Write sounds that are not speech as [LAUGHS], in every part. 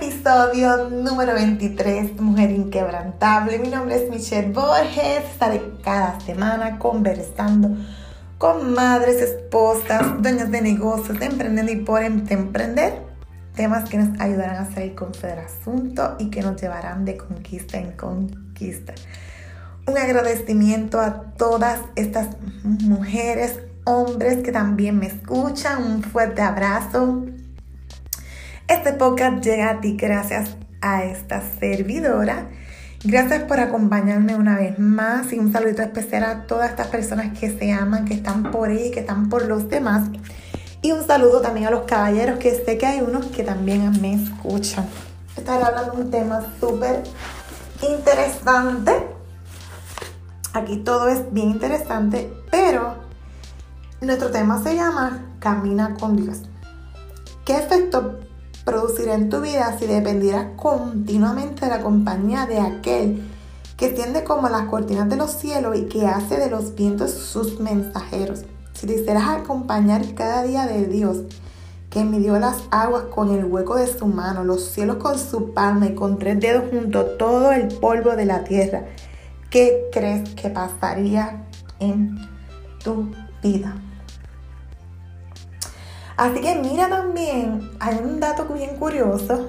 episodio número 23, Mujer Inquebrantable. Mi nombre es Michelle Borges. Estaré cada semana conversando con madres, esposas, dueñas de negocios, emprendiendo y por em-, emprender. Temas que nos ayudarán a salir con el asunto y que nos llevarán de conquista en conquista. Un agradecimiento a todas estas mujeres, hombres que también me escuchan. Un fuerte abrazo este podcast llega a ti gracias a esta servidora. Gracias por acompañarme una vez más y un saludito especial a todas estas personas que se aman, que están por ahí, que están por los demás. Y un saludo también a los caballeros, que sé que hay unos que también me escuchan. Estaré hablando de un tema súper interesante. Aquí todo es bien interesante, pero nuestro tema se llama Camina con Dios. ¿Qué efecto producirá en tu vida si dependieras continuamente de la compañía de aquel que tiende como las cortinas de los cielos y que hace de los vientos sus mensajeros. Si te hicieras acompañar cada día de Dios, que midió las aguas con el hueco de su mano, los cielos con su palma y con tres dedos junto todo el polvo de la tierra, ¿qué crees que pasaría en tu vida? Así que mira también, hay un dato bien curioso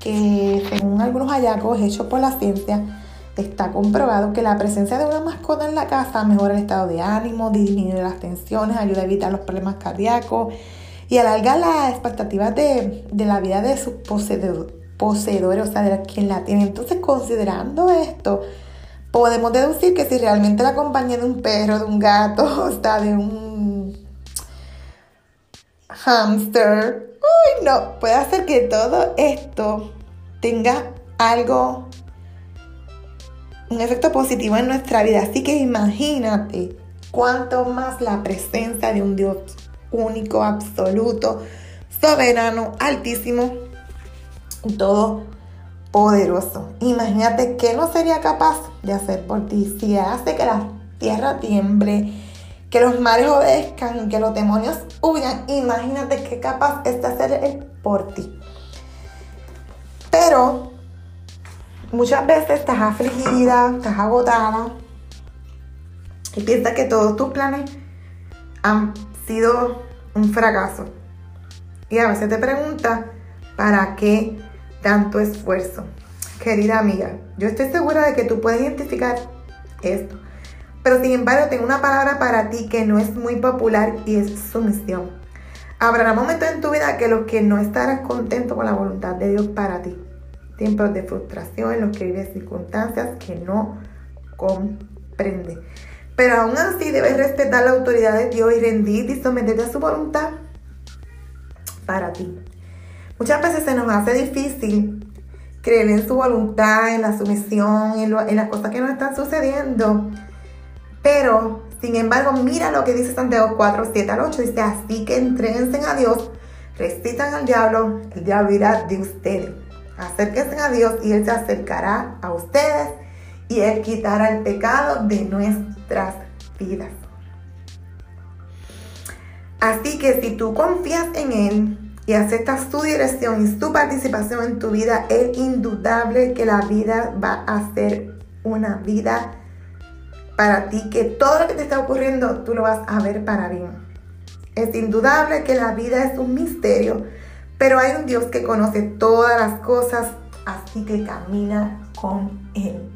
que según algunos hallazgos hechos por la ciencia, está comprobado que la presencia de una mascota en la casa mejora el estado de ánimo, disminuye las tensiones, ayuda a evitar los problemas cardíacos y alarga las expectativas de, la vida de sus poseedores, o sea, de quien la tiene. Entonces, considerando esto, podemos deducir que si realmente la compañía de un perro, de un gato, [LAUGHS] o sea, de un hamster. Uy, no, puede hacer que todo esto tenga algo, un efecto positivo en nuestra vida. Así que imagínate cuánto más la presencia de un Dios único, absoluto, soberano, altísimo, todo poderoso. Imagínate que no sería capaz de hacer por ti si hace que la tierra tiemble que los mares obedezcan, que los demonios huyan. Imagínate qué capaz es de hacer Él por ti. Pero muchas veces estás afligida, estás agotada y piensas que todos tus planes han sido un fracaso. Y a veces te preguntas, ¿para qué tanto esfuerzo? Querida amiga, yo estoy segura de que tú puedes identificar esto. Pero sin embargo, tengo una palabra para ti que no es muy popular y es sumisión. Habrá momentos en tu vida que los que no estarás contento con la voluntad de Dios para ti. Tiempos de frustración en los que vives circunstancias que no comprende. Pero aún así debes respetar la autoridad de Dios y rendirte y someterte a su voluntad para ti. Muchas veces se nos hace difícil creer en su voluntad, en la sumisión, en, en las cosas que nos están sucediendo. Pero, sin embargo, mira lo que dice Santiago 4, 7 al 8. Dice, así que entréguense a Dios, recitan al diablo, el diablo irá de ustedes. Acérquense a Dios y Él se acercará a ustedes y Él quitará el pecado de nuestras vidas. Así que si tú confías en Él y aceptas su dirección y su participación en tu vida, es indudable que la vida va a ser una vida para ti que todo lo que te está ocurriendo tú lo vas a ver para bien. Es indudable que la vida es un misterio, pero hay un Dios que conoce todas las cosas, así que camina con Él.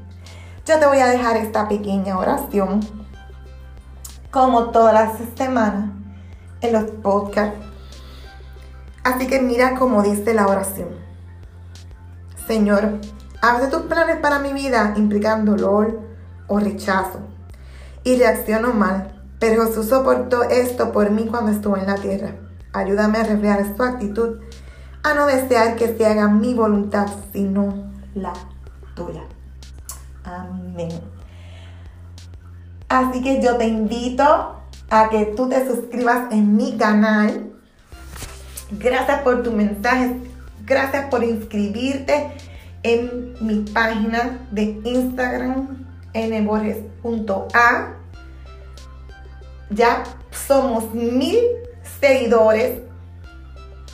Yo te voy a dejar esta pequeña oración, como todas las semanas, en los podcasts. Así que mira cómo dice la oración. Señor, haz tus planes para mi vida implican dolor o rechazo y reacciono mal, pero Jesús soportó esto por mí cuando estuve en la tierra. Ayúdame a reflejar su actitud, a no desear que se haga mi voluntad, sino la tuya. Amén. Así que yo te invito a que tú te suscribas en mi canal. Gracias por tu mensaje. Gracias por inscribirte en mi página de Instagram nborges.a. Ya somos mil seguidores.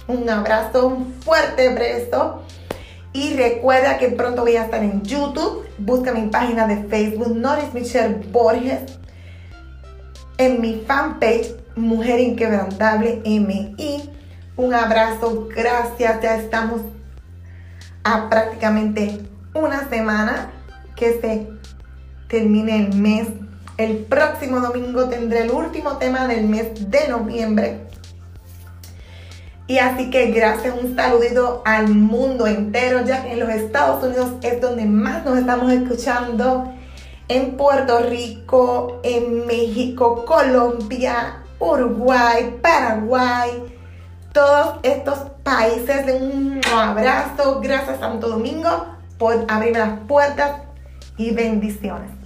Un abrazo, un fuerte beso. Y recuerda que pronto voy a estar en YouTube. Busca mi página de Facebook, Noris Michelle Borges. En mi fanpage, Mujer Inquebrantable MI. Un abrazo, gracias. Ya estamos a prácticamente una semana que se termine el mes. El próximo domingo tendré el último tema del mes de noviembre. Y así que gracias, un saludito al mundo entero, ya que en los Estados Unidos es donde más nos estamos escuchando. En Puerto Rico, en México, Colombia, Uruguay, Paraguay, todos estos países. Un abrazo, gracias Santo Domingo por abrir las puertas y bendiciones.